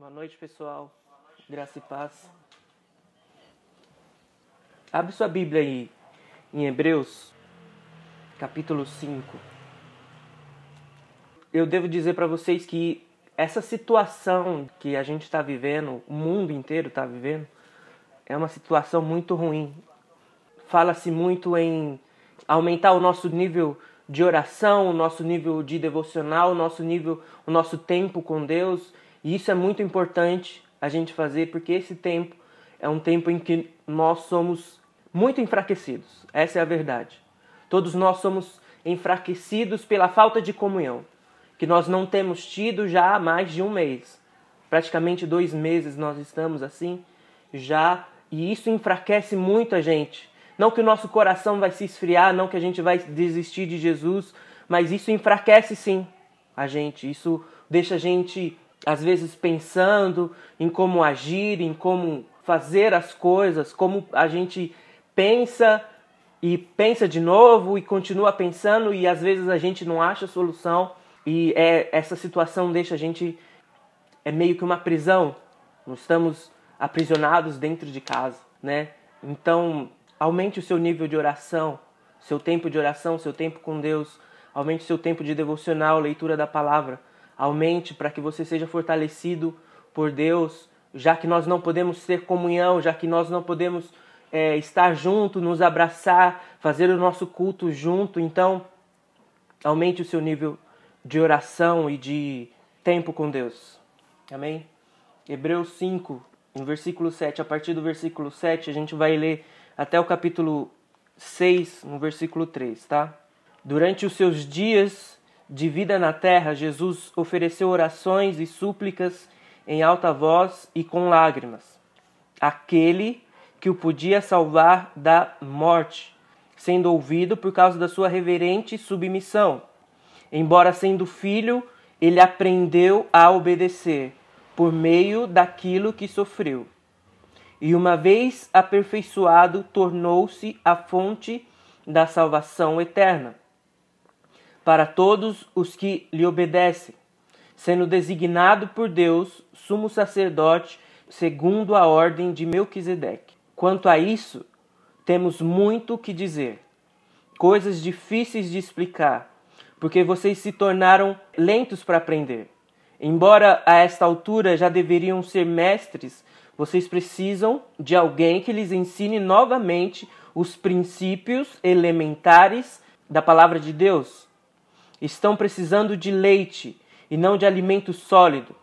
Boa noite, pessoal. Graça e paz. Abre sua Bíblia aí em Hebreus, capítulo 5. Eu devo dizer para vocês que essa situação que a gente está vivendo, o mundo inteiro está vivendo, é uma situação muito ruim. Fala-se muito em aumentar o nosso nível de oração, o nosso nível de devocional, o nosso nível, o nosso tempo com Deus. E isso é muito importante a gente fazer porque esse tempo é um tempo em que nós somos muito enfraquecidos. Essa é a verdade. Todos nós somos enfraquecidos pela falta de comunhão, que nós não temos tido já há mais de um mês. Praticamente dois meses nós estamos assim já, e isso enfraquece muito a gente. Não que o nosso coração vai se esfriar, não que a gente vai desistir de Jesus, mas isso enfraquece sim a gente. Isso deixa a gente, às vezes, pensando em como agir, em como fazer as coisas, como a gente pensa e pensa de novo e continua pensando e às vezes a gente não acha solução e é, essa situação deixa a gente é meio que uma prisão. Nós estamos aprisionados dentro de casa, né? Então Aumente o seu nível de oração, seu tempo de oração, seu tempo com Deus. Aumente o seu tempo de devocional, leitura da palavra. Aumente para que você seja fortalecido por Deus, já que nós não podemos ter comunhão, já que nós não podemos é, estar junto, nos abraçar, fazer o nosso culto junto. Então, aumente o seu nível de oração e de tempo com Deus. Amém? Hebreus 5, em versículo 7, a partir do versículo 7, a gente vai ler até o capítulo 6, no versículo 3, tá? Durante os seus dias de vida na terra, Jesus ofereceu orações e súplicas em alta voz e com lágrimas. Aquele que o podia salvar da morte, sendo ouvido por causa da sua reverente submissão. Embora sendo filho, ele aprendeu a obedecer por meio daquilo que sofreu e uma vez aperfeiçoado, tornou-se a fonte da salvação eterna para todos os que lhe obedecem, sendo designado por Deus sumo sacerdote segundo a ordem de Melquisedeque. Quanto a isso, temos muito o que dizer, coisas difíceis de explicar, porque vocês se tornaram lentos para aprender. Embora a esta altura já deveriam ser mestres vocês precisam de alguém que lhes ensine novamente os princípios elementares da palavra de Deus. Estão precisando de leite e não de alimento sólido.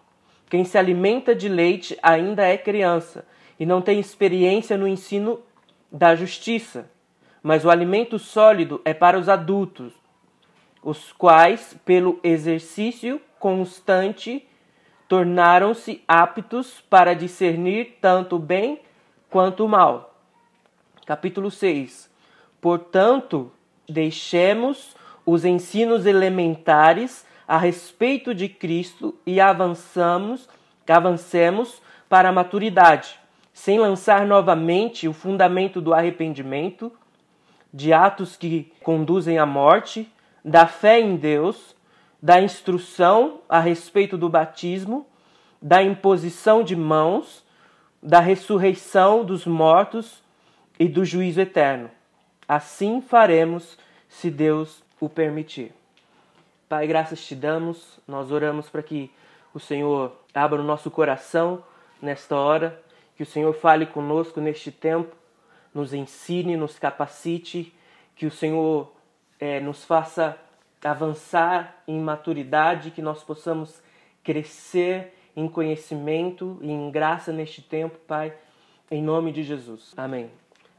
Quem se alimenta de leite ainda é criança e não tem experiência no ensino da justiça. Mas o alimento sólido é para os adultos, os quais, pelo exercício constante tornaram-se aptos para discernir tanto o bem quanto o mal. Capítulo 6. Portanto, deixemos os ensinos elementares a respeito de Cristo e avançamos, avancemos para a maturidade, sem lançar novamente o fundamento do arrependimento, de atos que conduzem à morte, da fé em Deus, da instrução a respeito do batismo, da imposição de mãos, da ressurreição dos mortos e do juízo eterno. Assim faremos, se Deus o permitir. Pai, graças te damos, nós oramos para que o Senhor abra o nosso coração nesta hora, que o Senhor fale conosco neste tempo, nos ensine, nos capacite, que o Senhor é, nos faça avançar em maturidade, que nós possamos crescer em conhecimento e em graça neste tempo, Pai, em nome de Jesus. Amém.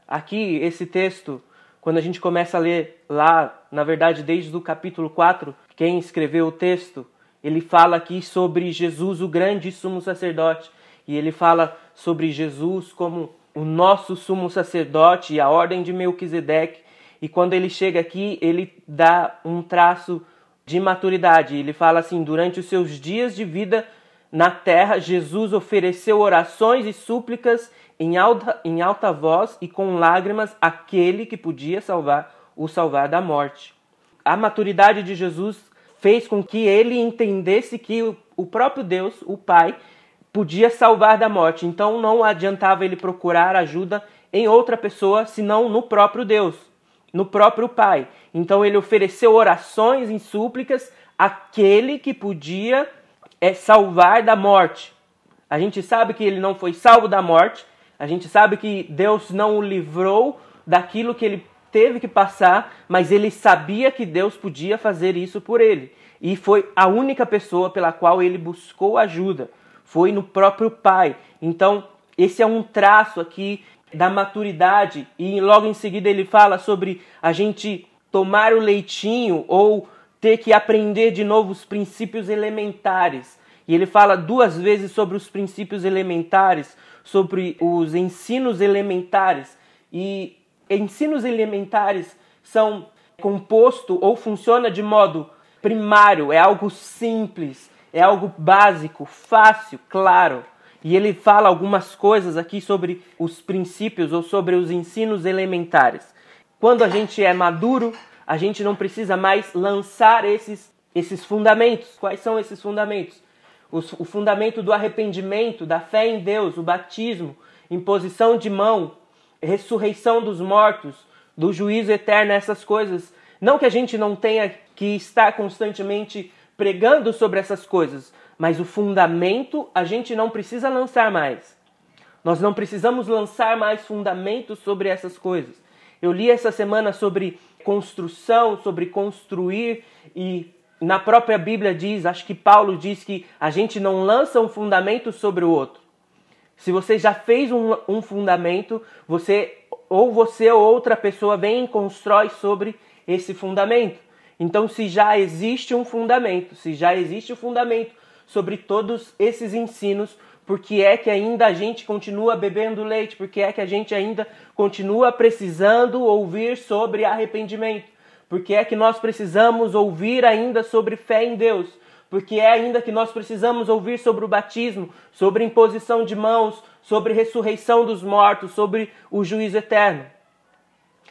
Aqui, esse texto, quando a gente começa a ler lá, na verdade, desde o capítulo 4, quem escreveu o texto, ele fala aqui sobre Jesus, o grande sumo sacerdote, e ele fala sobre Jesus como o nosso sumo sacerdote e a ordem de Melquisedeque, e quando ele chega aqui, ele dá um traço de maturidade. Ele fala assim: durante os seus dias de vida na terra, Jesus ofereceu orações e súplicas em alta, em alta voz e com lágrimas àquele que podia salvar o salvar da morte. A maturidade de Jesus fez com que ele entendesse que o próprio Deus, o Pai, podia salvar da morte. Então não adiantava ele procurar ajuda em outra pessoa, senão no próprio Deus, no próprio Pai. Então ele ofereceu orações e súplicas àquele que podia é, salvar da morte. A gente sabe que ele não foi salvo da morte, a gente sabe que Deus não o livrou daquilo que ele teve que passar, mas ele sabia que Deus podia fazer isso por ele. E foi a única pessoa pela qual ele buscou ajuda. Foi no próprio Pai. Então, esse é um traço aqui da maturidade. E logo em seguida ele fala sobre a gente tomar o leitinho ou ter que aprender de novo os princípios elementares. E ele fala duas vezes sobre os princípios elementares, sobre os ensinos elementares. E ensinos elementares são composto ou funciona de modo primário, é algo simples, é algo básico, fácil, claro. E ele fala algumas coisas aqui sobre os princípios ou sobre os ensinos elementares. Quando a gente é maduro, a gente não precisa mais lançar esses, esses fundamentos. Quais são esses fundamentos? O, fundamento do arrependimento, da fé em Deus, o batismo, imposição de mão, ressurreição dos mortos, do juízo eterno, essas coisas. Não que a gente não tenha que estar constantemente pregando sobre essas coisas, mas o fundamento a gente não precisa lançar mais. Nós não precisamos lançar mais fundamentos sobre essas coisas. Eu li essa semana sobre construção, sobre construir e na própria Bíblia diz, acho que Paulo diz que a gente não lança um fundamento sobre o outro. Se você já fez um, um fundamento, você ou você ou outra pessoa vem e constrói sobre esse fundamento. Então, se já existe um fundamento, se já existe o um fundamento sobre todos esses ensinos, por que é que ainda a gente continua bebendo leite? Por que é que a gente ainda continua precisando ouvir sobre arrependimento? Por que é que nós precisamos ouvir ainda sobre fé em Deus? Porque é ainda que nós precisamos ouvir sobre o batismo, sobre imposição de mãos, sobre ressurreição dos mortos, sobre o juízo eterno.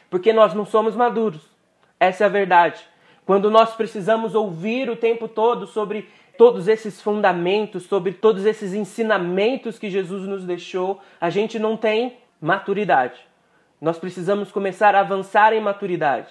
Porque nós não somos maduros. Essa é a verdade. Quando nós precisamos ouvir o tempo todo sobre todos esses fundamentos, sobre todos esses ensinamentos que Jesus nos deixou, a gente não tem maturidade. Nós precisamos começar a avançar em maturidade.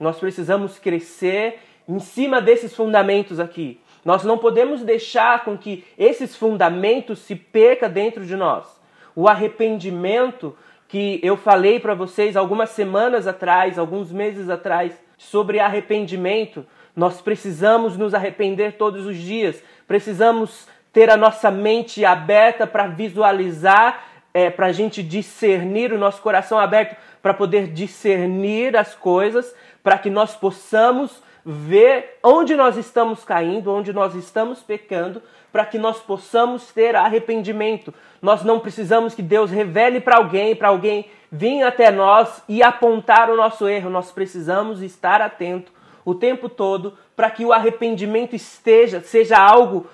Nós precisamos crescer em cima desses fundamentos aqui. Nós não podemos deixar com que esses fundamentos se perca dentro de nós. O arrependimento que eu falei para vocês algumas semanas atrás, alguns meses atrás, sobre arrependimento, nós precisamos nos arrepender todos os dias. Precisamos ter a nossa mente aberta para visualizar, é, para a gente discernir, o nosso coração aberto para poder discernir as coisas, para que nós possamos ver onde nós estamos caindo, onde nós estamos pecando, para que nós possamos ter arrependimento. Nós não precisamos que Deus revele para alguém, para alguém vir até nós e apontar o nosso erro. Nós precisamos estar atento o tempo todo para que o arrependimento esteja, seja algo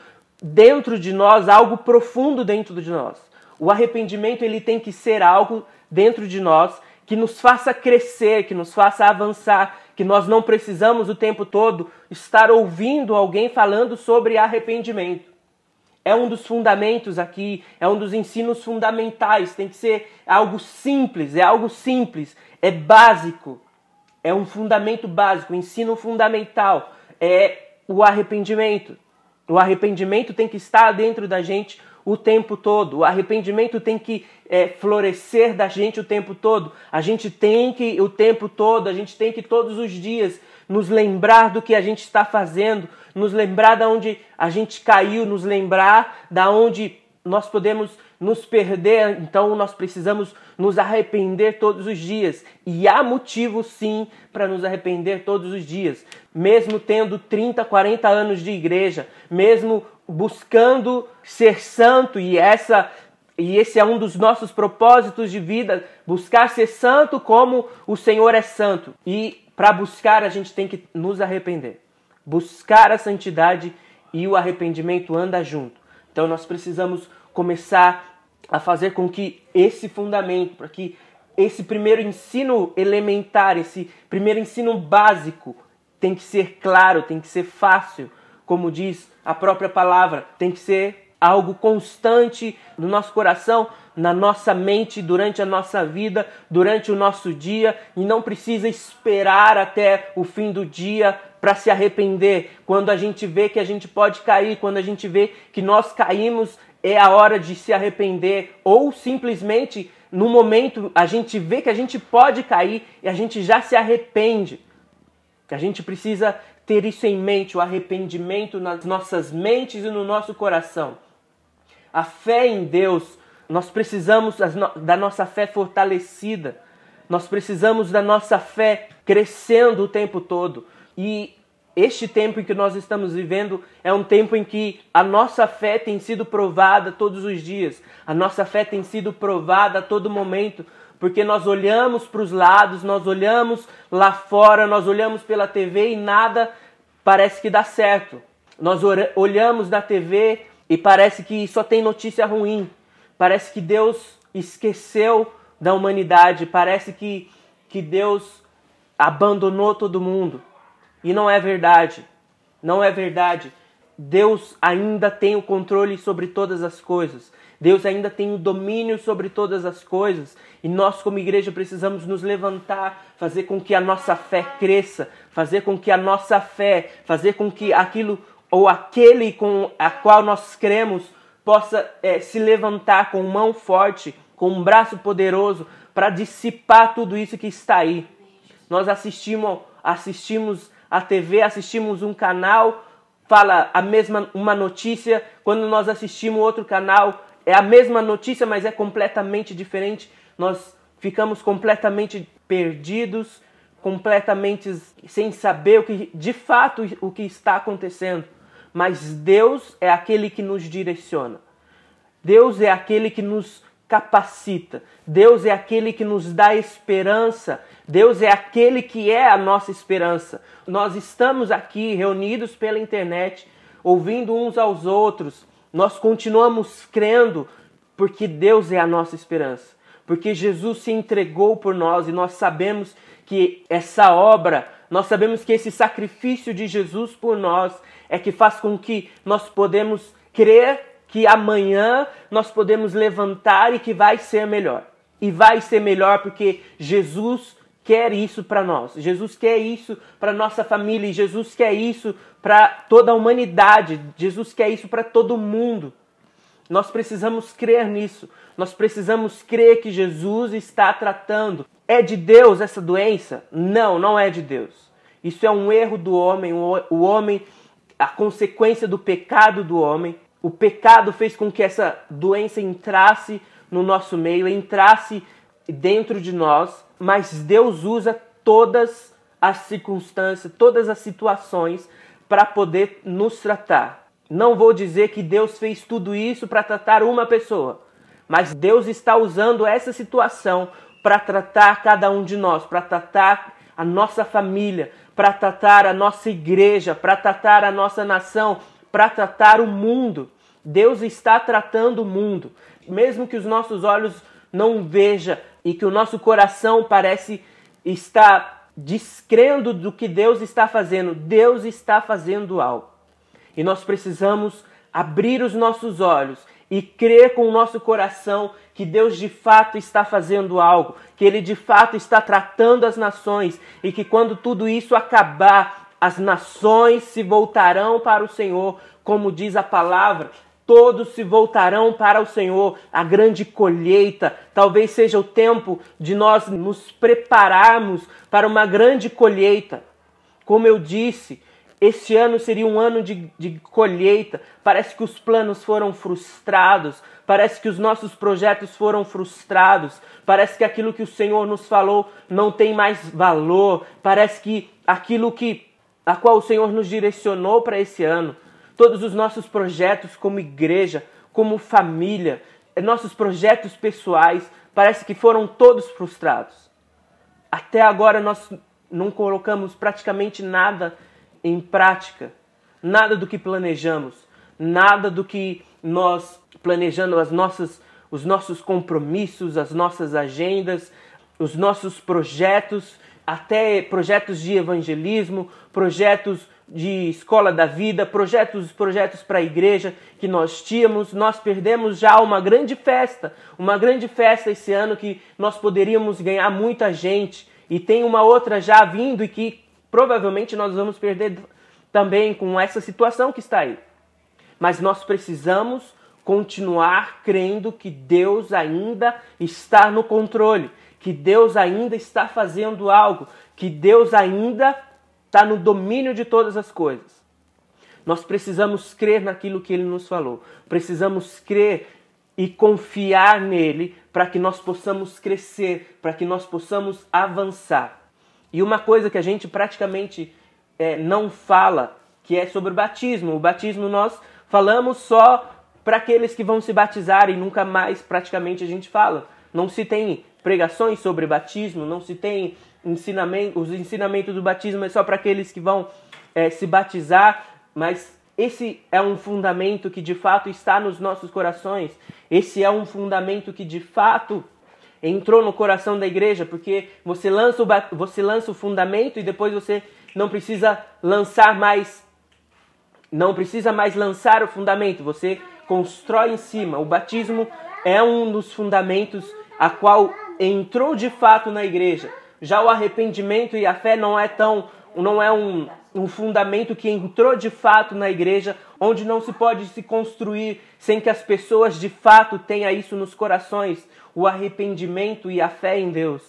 dentro de nós, algo profundo dentro de nós. O arrependimento ele tem que ser algo dentro de nós que nos faça crescer, que nos faça avançar, que nós não precisamos o tempo todo estar ouvindo alguém falando sobre arrependimento. É um dos fundamentos aqui, é um dos ensinos fundamentais, tem que ser algo simples, é algo simples, é básico, é um fundamento básico, ensino fundamental é o arrependimento. O arrependimento tem que estar dentro da gente o tempo todo. O arrependimento tem que é, florescer da gente o tempo todo. A gente tem que, o tempo todo, a gente tem que todos os dias nos lembrar do que a gente está fazendo, nos lembrar da onde a gente caiu, nos lembrar da onde nós podemos nos perder, então nós precisamos nos arrepender todos os dias. E há motivo sim para nos arrepender todos os dias. Mesmo tendo 30, 40 anos de igreja, mesmo buscando ser santo e essa e esse é um dos nossos propósitos de vida, buscar ser santo como o Senhor é santo. E para buscar a gente tem que nos arrepender. Buscar a santidade e o arrependimento anda junto. Então nós precisamos começar a fazer com que esse fundamento, para que esse primeiro ensino elementar, esse primeiro ensino básico, tem que ser claro, tem que ser fácil, como diz a própria palavra, tem que ser algo constante no nosso coração, na nossa mente, durante a nossa vida, durante o nosso dia, e não precisa esperar até o fim do dia para se arrepender. Quando a gente vê que a gente pode cair, quando a gente vê que nós caímos, é a hora de se arrepender, ou simplesmente no momento a gente vê que a gente pode cair e a gente já se arrepende. A gente precisa ter isso em mente, o arrependimento nas nossas mentes e no nosso coração. A fé em Deus, nós precisamos da nossa fé fortalecida. Nós precisamos da nossa fé crescendo o tempo todo. E este tempo em que nós estamos vivendo é um tempo em que a nossa fé tem sido provada todos os dias. A nossa fé tem sido provada a todo momento, porque nós olhamos para os lados, nós olhamos lá fora, nós olhamos pela TV e nada parece que dá certo. Nós olhamos na TV e parece que só tem notícia ruim. Parece que Deus esqueceu da humanidade, parece que, que Deus abandonou todo mundo. E não é verdade. Não é verdade. Deus ainda tem o controle sobre todas as coisas. Deus ainda tem o domínio sobre todas as coisas. E nós, como igreja, precisamos nos levantar, fazer com que a nossa fé cresça, fazer com que a nossa fé, fazer com que aquilo ou aquele com a qual nós cremos possa é, se levantar com mão forte, com um braço poderoso para dissipar tudo isso que está aí. Nós assistimos, assistimos a TV, assistimos um canal, fala a mesma uma notícia, quando nós assistimos outro canal, é a mesma notícia, mas é completamente diferente. Nós ficamos completamente perdidos, completamente sem saber o que de fato o que está acontecendo. Mas Deus é aquele que nos direciona. Deus é aquele que nos capacita. Deus é aquele que nos dá esperança. Deus é aquele que é a nossa esperança. Nós estamos aqui reunidos pela internet, ouvindo uns aos outros, nós continuamos crendo porque Deus é a nossa esperança. Porque Jesus se entregou por nós e nós sabemos que essa obra, nós sabemos que esse sacrifício de Jesus por nós é que faz com que nós podemos crer que amanhã nós podemos levantar e que vai ser melhor. E vai ser melhor porque Jesus quer isso para nós. Jesus quer isso para nossa família e Jesus quer isso para toda a humanidade. Jesus quer isso para todo mundo. Nós precisamos crer nisso. Nós precisamos crer que Jesus está tratando. É de Deus essa doença? Não, não é de Deus. Isso é um erro do homem. O homem, a consequência do pecado do homem. O pecado fez com que essa doença entrasse no nosso meio, entrasse dentro de nós, mas Deus usa todas as circunstâncias, todas as situações para poder nos tratar. Não vou dizer que Deus fez tudo isso para tratar uma pessoa, mas Deus está usando essa situação para tratar cada um de nós, para tratar a nossa família, para tratar a nossa igreja, para tratar a nossa nação, para tratar o mundo. Deus está tratando o mundo, mesmo que os nossos olhos não vejam e que o nosso coração parece estar descrendo do que Deus está fazendo. Deus está fazendo algo. E nós precisamos abrir os nossos olhos e crer com o nosso coração que Deus de fato está fazendo algo, que Ele de fato está tratando as nações e que quando tudo isso acabar, as nações se voltarão para o Senhor, como diz a palavra, todos se voltarão para o Senhor, a grande colheita. Talvez seja o tempo de nós nos prepararmos para uma grande colheita. Como eu disse, este ano seria um ano de, de colheita. Parece que os planos foram frustrados, parece que os nossos projetos foram frustrados, parece que aquilo que o Senhor nos falou não tem mais valor, parece que aquilo que a qual o Senhor nos direcionou para esse ano todos os nossos projetos como igreja, como família, nossos projetos pessoais, parece que foram todos frustrados. Até agora nós não colocamos praticamente nada em prática, nada do que planejamos, nada do que nós planejando as nossas os nossos compromissos, as nossas agendas, os nossos projetos, até projetos de evangelismo, projetos de escola da vida, projetos, projetos para a igreja que nós tínhamos. Nós perdemos já uma grande festa, uma grande festa esse ano que nós poderíamos ganhar muita gente e tem uma outra já vindo e que provavelmente nós vamos perder também com essa situação que está aí. Mas nós precisamos continuar crendo que Deus ainda está no controle, que Deus ainda está fazendo algo, que Deus ainda está no domínio de todas as coisas. Nós precisamos crer naquilo que Ele nos falou, precisamos crer e confiar nele para que nós possamos crescer, para que nós possamos avançar. E uma coisa que a gente praticamente é, não fala, que é sobre o batismo. O batismo nós falamos só para aqueles que vão se batizar e nunca mais praticamente a gente fala. Não se tem pregações sobre batismo, não se tem ensinamento, os ensinamentos do batismo é só para aqueles que vão é, se batizar, mas esse é um fundamento que de fato está nos nossos corações. Esse é um fundamento que de fato entrou no coração da igreja, porque você lança o, você lança o fundamento e depois você não precisa lançar mais não precisa mais lançar o fundamento, você constrói em cima. O batismo é um dos fundamentos a qual entrou de fato na igreja. Já o arrependimento e a fé não é tão não é um, um fundamento que entrou de fato na igreja, onde não se pode se construir sem que as pessoas de fato tenham isso nos corações, o arrependimento e a fé em Deus.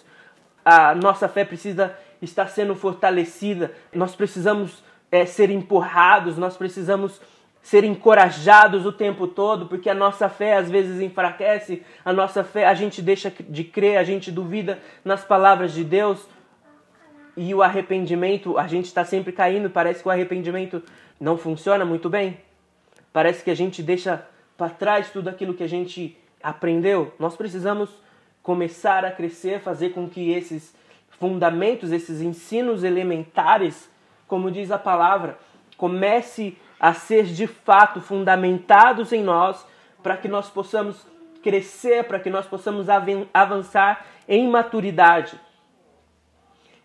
A nossa fé precisa estar sendo fortalecida, nós precisamos é, ser empurrados, nós precisamos ser encorajados o tempo todo, porque a nossa fé às vezes enfraquece, a nossa fé, a gente deixa de crer, a gente duvida nas palavras de Deus, e o arrependimento, a gente está sempre caindo, parece que o arrependimento não funciona muito bem. Parece que a gente deixa para trás tudo aquilo que a gente aprendeu. Nós precisamos começar a crescer, fazer com que esses fundamentos, esses ensinos elementares, como diz a palavra, comece a ser de fato fundamentados em nós, para que nós possamos crescer, para que nós possamos avançar em maturidade.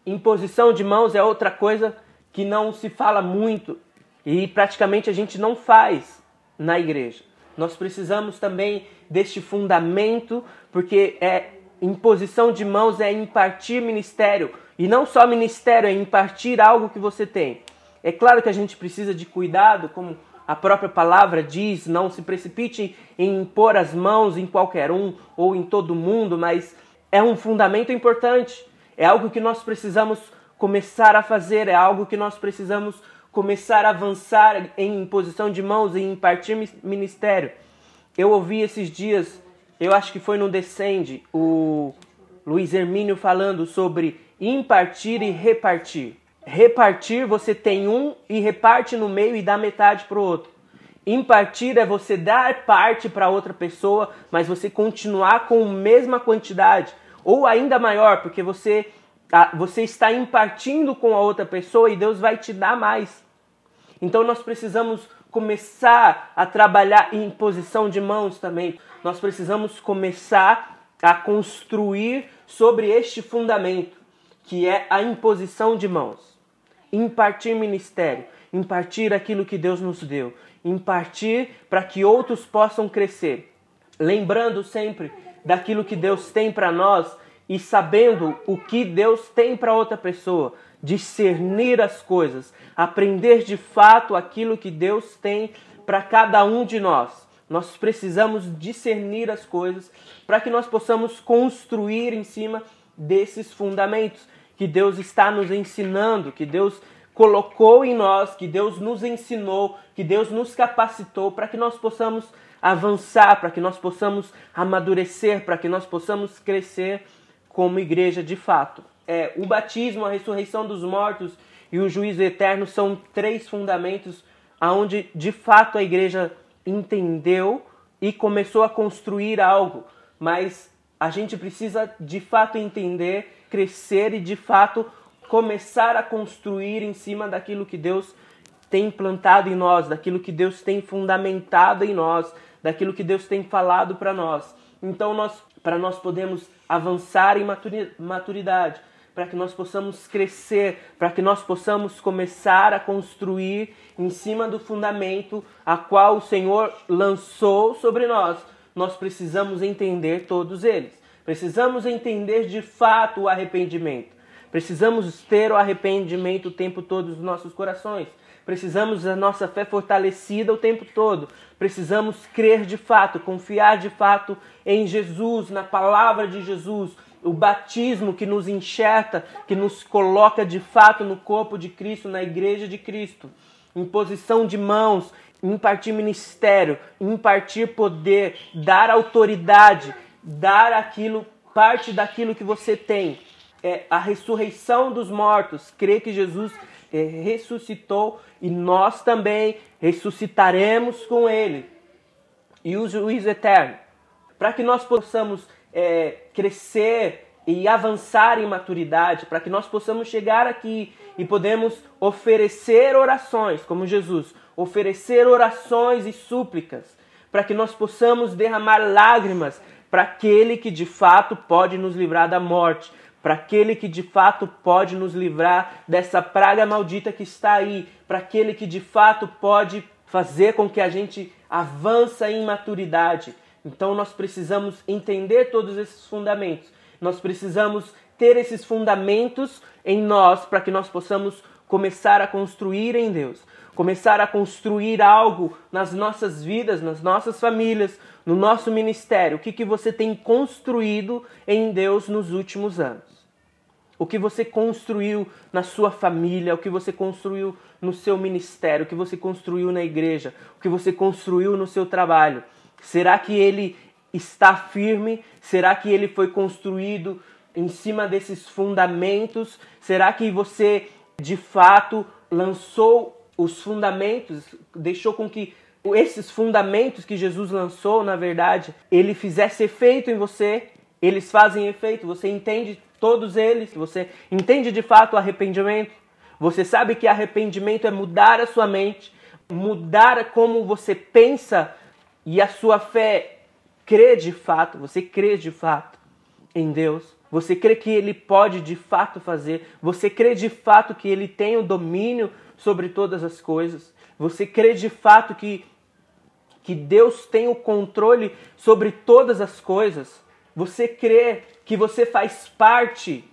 Imposição de mãos é outra coisa que não se fala muito e praticamente a gente não faz na igreja. Nós precisamos também deste fundamento, porque é imposição de mãos é impartir ministério, e não só ministério, é impartir algo que você tem. É claro que a gente precisa de cuidado, como a própria palavra diz, não se precipite em impor as mãos em qualquer um ou em todo mundo, mas é um fundamento importante. É algo que nós precisamos começar a fazer, é algo que nós precisamos começar a avançar em imposição de mãos e impartir ministério. Eu ouvi esses dias, eu acho que foi no Descende, o Luiz Hermínio falando sobre impartir e repartir. Repartir, você tem um e reparte no meio e dá metade para o outro. Impartir é você dar parte para outra pessoa, mas você continuar com a mesma quantidade ou ainda maior, porque você, você está impartindo com a outra pessoa e Deus vai te dar mais. Então nós precisamos começar a trabalhar em posição de mãos também. Nós precisamos começar a construir sobre este fundamento, que é a imposição de mãos. Impartir ministério, impartir aquilo que Deus nos deu, impartir para que outros possam crescer. Lembrando sempre daquilo que Deus tem para nós e sabendo o que Deus tem para outra pessoa, discernir as coisas, aprender de fato aquilo que Deus tem para cada um de nós. Nós precisamos discernir as coisas para que nós possamos construir em cima desses fundamentos que Deus está nos ensinando, que Deus colocou em nós, que Deus nos ensinou, que Deus nos capacitou para que nós possamos avançar, para que nós possamos amadurecer, para que nós possamos crescer como igreja de fato. É, o batismo, a ressurreição dos mortos e o juízo eterno são três fundamentos aonde de fato a igreja entendeu e começou a construir algo, mas a gente precisa de fato entender, crescer e de fato começar a construir em cima daquilo que Deus tem plantado em nós, daquilo que Deus tem fundamentado em nós, daquilo que Deus tem falado para nós. Então, nós, para nós podermos avançar em maturidade, para que nós possamos crescer, para que nós possamos começar a construir em cima do fundamento a qual o Senhor lançou sobre nós. Nós precisamos entender todos eles. Precisamos entender de fato o arrependimento. Precisamos ter o arrependimento o tempo todo nos nossos corações. Precisamos da nossa fé fortalecida o tempo todo. Precisamos crer de fato, confiar de fato em Jesus, na palavra de Jesus, o batismo que nos enxerta, que nos coloca de fato no corpo de Cristo, na igreja de Cristo. Imposição de mãos, impartir ministério, impartir poder, dar autoridade, dar aquilo, parte daquilo que você tem. É a ressurreição dos mortos, crer que Jesus é, ressuscitou e nós também ressuscitaremos com ele. E o juízo eterno. Para que nós possamos é, crescer e avançar em maturidade, para que nós possamos chegar aqui e podemos oferecer orações, como Jesus, oferecer orações e súplicas, para que nós possamos derramar lágrimas para aquele que de fato pode nos livrar da morte, para aquele que de fato pode nos livrar dessa praga maldita que está aí, para aquele que de fato pode fazer com que a gente avance em maturidade. Então nós precisamos entender todos esses fundamentos. Nós precisamos ter esses fundamentos em nós para que nós possamos começar a construir em Deus, começar a construir algo nas nossas vidas, nas nossas famílias, no nosso ministério. O que, que você tem construído em Deus nos últimos anos? O que você construiu na sua família, o que você construiu no seu ministério, o que você construiu na igreja, o que você construiu no seu trabalho. Será que ele está firme? Será que ele foi construído em cima desses fundamentos? Será que você de fato lançou os fundamentos, deixou com que esses fundamentos que Jesus lançou, na verdade, ele fizesse efeito em você? Eles fazem efeito, você entende todos eles, você entende de fato o arrependimento? Você sabe que arrependimento é mudar a sua mente, mudar como você pensa e a sua fé crê de fato, você crê de fato em Deus, você crê que Ele pode de fato fazer, você crê de fato que Ele tem o domínio sobre todas as coisas, você crê de fato que, que Deus tem o controle sobre todas as coisas, você crê que você faz parte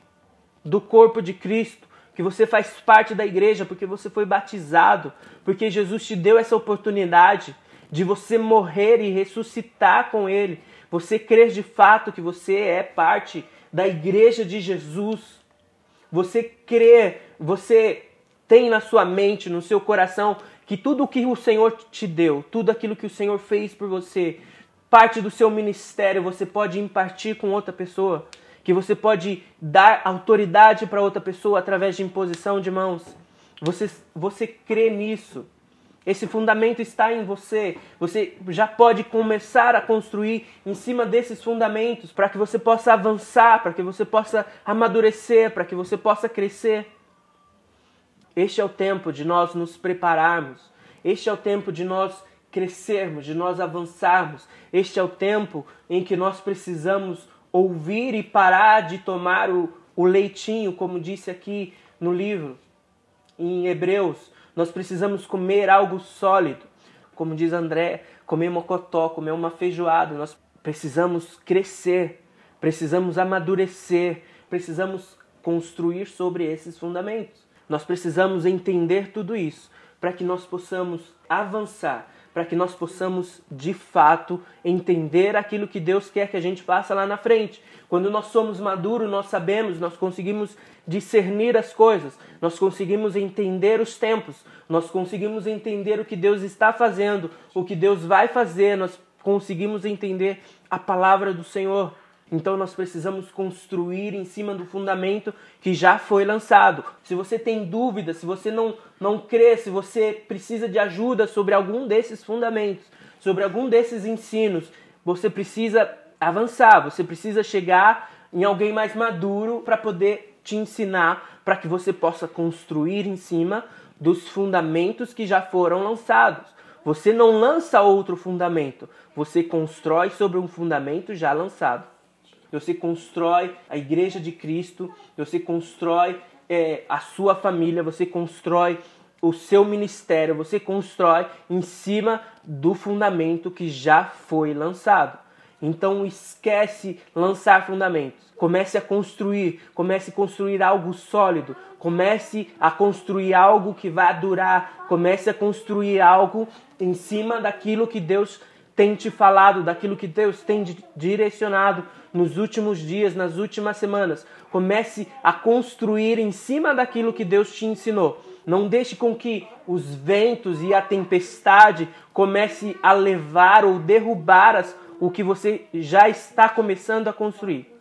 do corpo de Cristo, que você faz parte da igreja porque você foi batizado, porque Jesus te deu essa oportunidade de você morrer e ressuscitar com Ele. Você crer de fato que você é parte da igreja de Jesus. Você crê, você tem na sua mente, no seu coração, que tudo o que o Senhor te deu, tudo aquilo que o Senhor fez por você, parte do seu ministério, você pode impartir com outra pessoa, que você pode dar autoridade para outra pessoa através de imposição de mãos. Você, você crê nisso. Esse fundamento está em você. Você já pode começar a construir em cima desses fundamentos para que você possa avançar, para que você possa amadurecer, para que você possa crescer. Este é o tempo de nós nos prepararmos. Este é o tempo de nós crescermos, de nós avançarmos. Este é o tempo em que nós precisamos ouvir e parar de tomar o, o leitinho, como disse aqui no livro, em Hebreus nós precisamos comer algo sólido. Como diz André, comer mocotó, comer uma feijoada. Nós precisamos crescer, precisamos amadurecer, precisamos construir sobre esses fundamentos. Nós precisamos entender tudo isso para que nós possamos avançar, para que nós possamos de fato entender aquilo que Deus quer que a gente faça lá na frente. Quando nós somos maduros, nós sabemos, nós conseguimos discernir as coisas, nós conseguimos entender os tempos, nós conseguimos entender o que Deus está fazendo, o que Deus vai fazer, nós conseguimos entender a palavra do Senhor. Então nós precisamos construir em cima do fundamento que já foi lançado. Se você tem dúvida, se você não, não crê, se você precisa de ajuda sobre algum desses fundamentos, sobre algum desses ensinos, você precisa avançar, você precisa chegar em alguém mais maduro para poder te ensinar para que você possa construir em cima dos fundamentos que já foram lançados. Você não lança outro fundamento, você constrói sobre um fundamento já lançado. Você constrói a igreja de Cristo, você constrói é, a sua família, você constrói o seu ministério, você constrói em cima do fundamento que já foi lançado. Então esquece lançar fundamentos. Comece a construir, comece a construir algo sólido, comece a construir algo que vai durar, comece a construir algo em cima daquilo que Deus tem te falado, daquilo que Deus tem direcionado nos últimos dias, nas últimas semanas. Comece a construir em cima daquilo que Deus te ensinou. Não deixe com que os ventos e a tempestade comece a levar ou derrubar as, o que você já está começando a construir.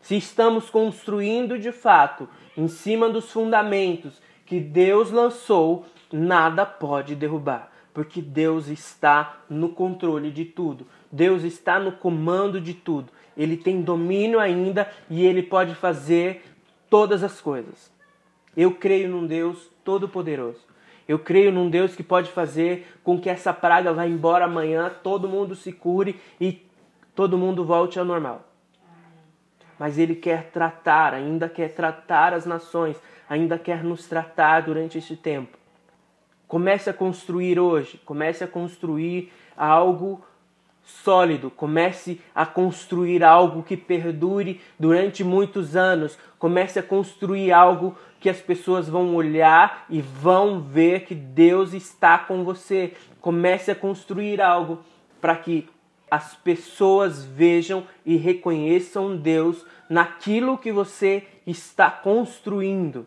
Se estamos construindo de fato em cima dos fundamentos que Deus lançou, nada pode derrubar, porque Deus está no controle de tudo. Deus está no comando de tudo. Ele tem domínio ainda e ele pode fazer todas as coisas. Eu creio num Deus todo-poderoso. Eu creio num Deus que pode fazer com que essa praga vá embora amanhã, todo mundo se cure e todo mundo volte ao normal. Mas Ele quer tratar, ainda quer tratar as nações, ainda quer nos tratar durante este tempo. Comece a construir hoje, comece a construir algo sólido, comece a construir algo que perdure durante muitos anos, comece a construir algo que as pessoas vão olhar e vão ver que Deus está com você. Comece a construir algo para que as pessoas vejam e reconheçam Deus naquilo que você está construindo.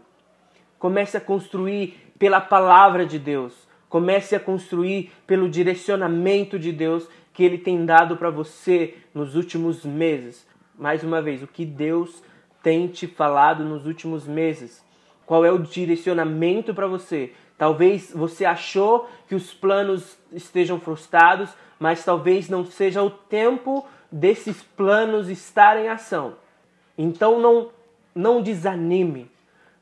Comece a construir pela palavra de Deus. Comece a construir pelo direcionamento de Deus que Ele tem dado para você nos últimos meses. Mais uma vez, o que Deus tem te falado nos últimos meses. Qual é o direcionamento para você? Talvez você achou que os planos estejam frustrados, mas talvez não seja o tempo desses planos estar em ação. Então não não desanime.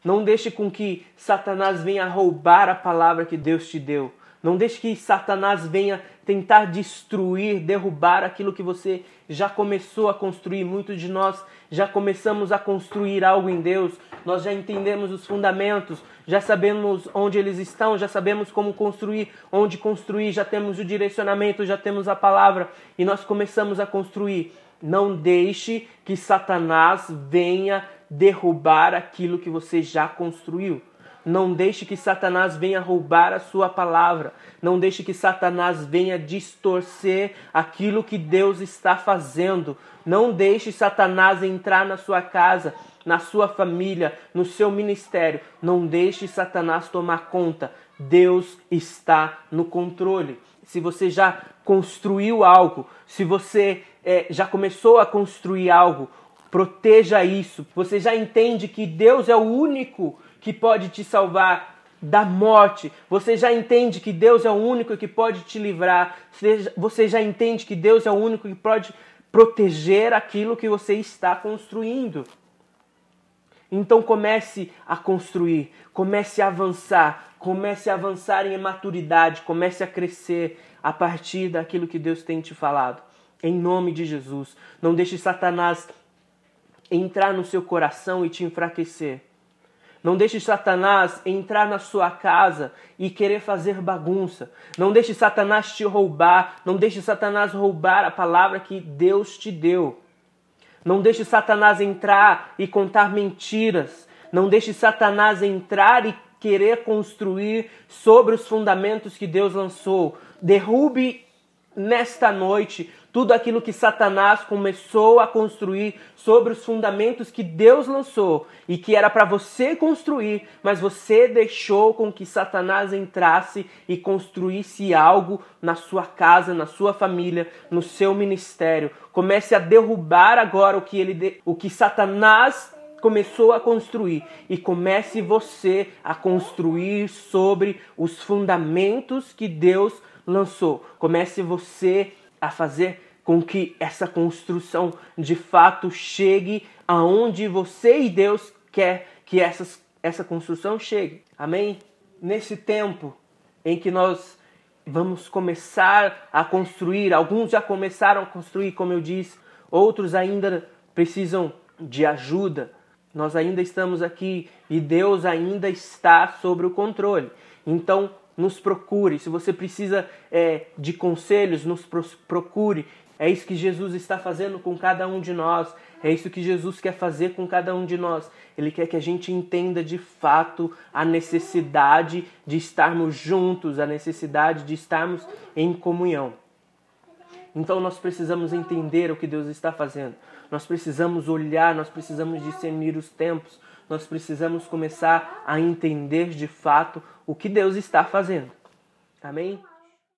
Não deixe com que Satanás venha roubar a palavra que Deus te deu. Não deixe que Satanás venha tentar destruir, derrubar aquilo que você já começou a construir. Muitos de nós já começamos a construir algo em Deus, nós já entendemos os fundamentos, já sabemos onde eles estão, já sabemos como construir, onde construir, já temos o direcionamento, já temos a palavra e nós começamos a construir. Não deixe que Satanás venha derrubar aquilo que você já construiu. Não deixe que Satanás venha roubar a sua palavra. Não deixe que Satanás venha distorcer aquilo que Deus está fazendo. Não deixe Satanás entrar na sua casa, na sua família, no seu ministério. Não deixe Satanás tomar conta. Deus está no controle. Se você já construiu algo, se você é, já começou a construir algo, proteja isso. Você já entende que Deus é o único que pode te salvar da morte. Você já entende que Deus é o único que pode te livrar. Você já entende que Deus é o único que pode proteger aquilo que você está construindo. Então comece a construir, comece a avançar, comece a avançar em maturidade, comece a crescer a partir daquilo que Deus tem te falado. Em nome de Jesus, não deixe Satanás entrar no seu coração e te enfraquecer. Não deixe Satanás entrar na sua casa e querer fazer bagunça. Não deixe Satanás te roubar. Não deixe Satanás roubar a palavra que Deus te deu. Não deixe Satanás entrar e contar mentiras. Não deixe Satanás entrar e querer construir sobre os fundamentos que Deus lançou. Derrube nesta noite tudo aquilo que Satanás começou a construir sobre os fundamentos que Deus lançou e que era para você construir, mas você deixou com que Satanás entrasse e construísse algo na sua casa, na sua família, no seu ministério. Comece a derrubar agora o que ele o que Satanás começou a construir e comece você a construir sobre os fundamentos que Deus lançou. Comece você a fazer com que essa construção de fato chegue aonde você e Deus quer que essas, essa construção chegue. Amém? Nesse tempo em que nós vamos começar a construir, alguns já começaram a construir, como eu disse, outros ainda precisam de ajuda, nós ainda estamos aqui e Deus ainda está sobre o controle. Então, nos procure. Se você precisa é, de conselhos, nos procure. É isso que Jesus está fazendo com cada um de nós. É isso que Jesus quer fazer com cada um de nós. Ele quer que a gente entenda de fato a necessidade de estarmos juntos, a necessidade de estarmos em comunhão. Então nós precisamos entender o que Deus está fazendo. Nós precisamos olhar, nós precisamos discernir os tempos, nós precisamos começar a entender de fato o que Deus está fazendo. Amém?